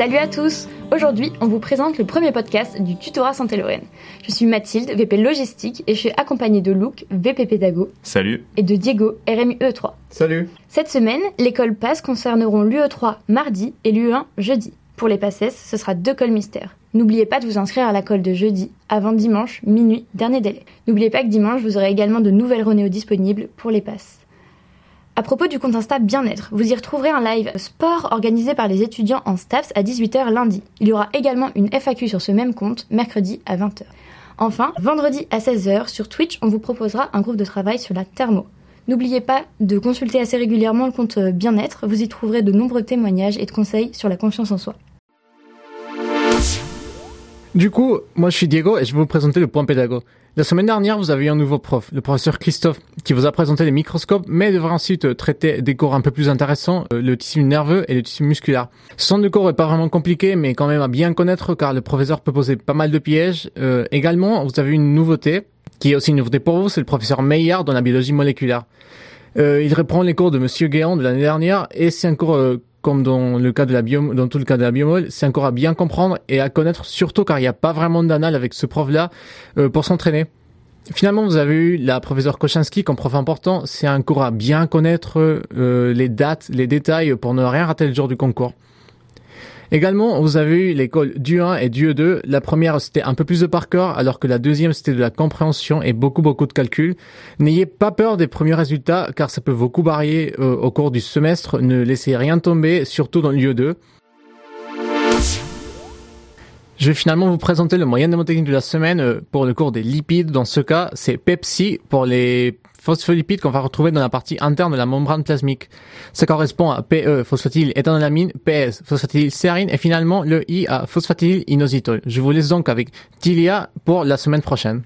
Salut à tous Aujourd'hui, on vous présente le premier podcast du tutorat Santé Lorraine. Je suis Mathilde, VP Logistique, et je suis accompagnée de Luc, VP Pédago. Salut Et de Diego, RMU E3. Salut Cette semaine, l'école PASS concerneront l'UE3 mardi et l'UE1 jeudi. Pour les PASSES, ce sera deux cols mystères. N'oubliez pas de vous inscrire à la colle de jeudi, avant dimanche, minuit, dernier délai. N'oubliez pas que dimanche, vous aurez également de nouvelles Ronéo disponibles pour les passes. À propos du compte Insta Bien-être, vous y retrouverez un live sport organisé par les étudiants en STAPS à 18h lundi. Il y aura également une FAQ sur ce même compte mercredi à 20h. Enfin, vendredi à 16h sur Twitch, on vous proposera un groupe de travail sur la thermo. N'oubliez pas de consulter assez régulièrement le compte Bien-être, vous y trouverez de nombreux témoignages et de conseils sur la confiance en soi. Du coup, moi je suis Diego et je vais vous présenter le point pédago. La semaine dernière, vous avez eu un nouveau prof, le professeur Christophe, qui vous a présenté les microscopes, mais devrait ensuite traiter des cours un peu plus intéressants, euh, le tissu nerveux et le tissu musculaire. Centre de cours est pas vraiment compliqué, mais quand même à bien connaître, car le professeur peut poser pas mal de pièges. Euh, également, vous avez une nouveauté, qui est aussi une nouveauté pour vous, c'est le professeur Meillard dans la biologie moléculaire. Euh, il reprend les cours de Monsieur Guéant de l'année dernière, et c'est un cours comme dans le cas de la dans tout le cas de la biomol, c'est encore à bien comprendre et à connaître, surtout car il n'y a pas vraiment d'anal avec ce prof-là euh, pour s'entraîner. Finalement, vous avez eu la professeure Kochanski comme prof important. C'est un cours à bien connaître euh, les dates, les détails pour ne rien rater le jour du concours. Également, vous avez eu l'école du 1 et du 2. La première, c'était un peu plus de par cœur, alors que la deuxième, c'était de la compréhension et beaucoup, beaucoup de calculs. N'ayez pas peur des premiers résultats, car ça peut beaucoup varier euh, au cours du semestre. Ne laissez rien tomber, surtout dans le 2. Je vais finalement vous présenter le moyen mnémotechnique de la semaine euh, pour le cours des lipides. Dans ce cas, c'est Pepsi pour les phospholipides qu'on va retrouver dans la partie interne de la membrane plasmique. Ça correspond à PE, phosphatidyléthanolamine, PS, phosphatidylserine et finalement le I à phosphatidylinositol. Je vous laisse donc avec Tilia pour la semaine prochaine.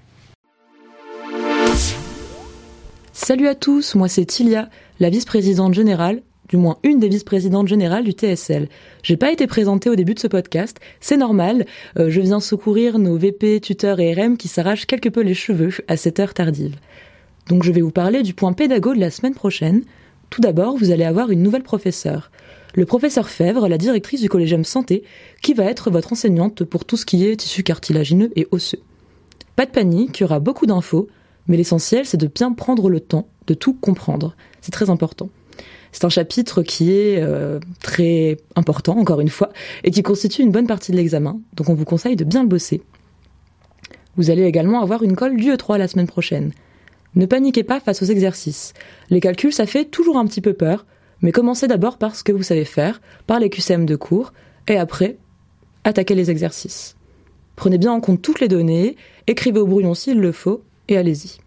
Salut à tous, moi c'est Tilia, la vice-présidente générale du moins une des vice-présidentes générales du TSL. J'ai pas été présentée au début de ce podcast, c'est normal, euh, je viens secourir nos VP, tuteurs et RM qui s'arrachent quelque peu les cheveux à cette heure tardive. Donc je vais vous parler du point pédago de la semaine prochaine. Tout d'abord, vous allez avoir une nouvelle professeure. Le professeur Fèvre, la directrice du Collégium Santé, qui va être votre enseignante pour tout ce qui est tissu cartilagineux et osseux. Pas de panique, il y aura beaucoup d'infos, mais l'essentiel c'est de bien prendre le temps de tout comprendre. C'est très important. C'est un chapitre qui est euh, très important, encore une fois, et qui constitue une bonne partie de l'examen, donc on vous conseille de bien le bosser. Vous allez également avoir une colle du E3 la semaine prochaine. Ne paniquez pas face aux exercices. Les calculs, ça fait toujours un petit peu peur, mais commencez d'abord par ce que vous savez faire, par les QCM de cours, et après, attaquez les exercices. Prenez bien en compte toutes les données, écrivez au brouillon s'il le faut, et allez-y.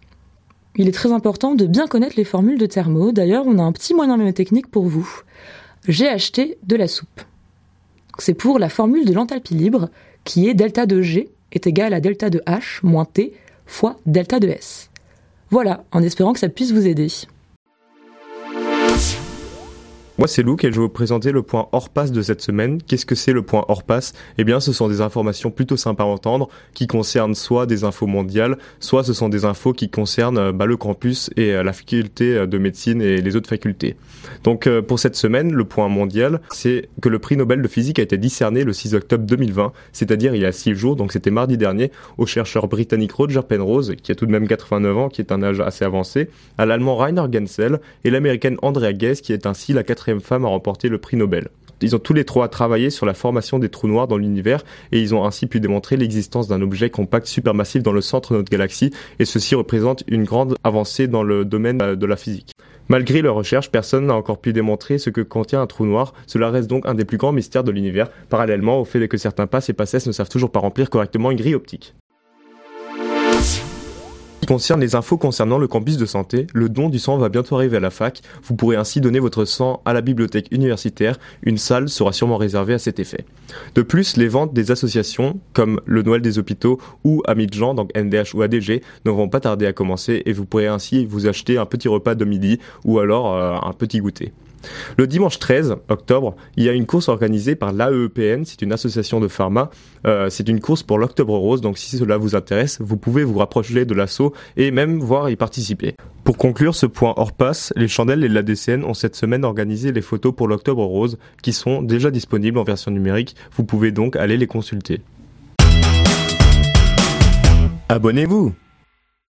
Il est très important de bien connaître les formules de thermo. D'ailleurs, on a un petit moyen mémotechnique pour vous. J'ai acheté de la soupe. C'est pour la formule de l'enthalpie libre, qui est delta de G est égal à delta de H moins T fois delta de S. Voilà, en espérant que ça puisse vous aider. Moi, c'est Luc et je vais vous présenter le point hors passe de cette semaine. Qu'est-ce que c'est le point hors passe? Eh bien, ce sont des informations plutôt sympas à entendre qui concernent soit des infos mondiales, soit ce sont des infos qui concernent bah, le campus et euh, la faculté euh, de médecine et les autres facultés. Donc, euh, pour cette semaine, le point mondial, c'est que le prix Nobel de physique a été discerné le 6 octobre 2020, c'est-à-dire il y a 6 jours, donc c'était mardi dernier, au chercheur britannique Roger Penrose, qui a tout de même 89 ans, qui est un âge assez avancé, à l'allemand Rainer Gensel et l'américaine Andrea Ghez, qui est ainsi la femme à remporter le prix Nobel. Ils ont tous les trois travaillé sur la formation des trous noirs dans l'univers et ils ont ainsi pu démontrer l'existence d'un objet compact supermassif dans le centre de notre galaxie et ceci représente une grande avancée dans le domaine de la physique. Malgré leurs recherches, personne n'a encore pu démontrer ce que contient un trou noir. Cela reste donc un des plus grands mystères de l'univers, parallèlement au fait que certains passes et passesses ne savent toujours pas remplir correctement une grille optique concerne les infos concernant le campus de santé, le don du sang va bientôt arriver à la fac. Vous pourrez ainsi donner votre sang à la bibliothèque universitaire. Une salle sera sûrement réservée à cet effet. De plus, les ventes des associations, comme le Noël des hôpitaux ou Amis de Jean, donc NDH ou ADG, ne vont pas tarder à commencer et vous pourrez ainsi vous acheter un petit repas de midi ou alors euh, un petit goûter. Le dimanche 13 octobre, il y a une course organisée par l'AEPN, c'est une association de pharma. Euh, c'est une course pour l'Octobre Rose, donc si cela vous intéresse, vous pouvez vous rapprocher de l'assaut et même voir y participer. Pour conclure ce point hors passe, les chandelles et l'ADCN ont cette semaine organisé les photos pour l'Octobre Rose qui sont déjà disponibles en version numérique. Vous pouvez donc aller les consulter. Abonnez-vous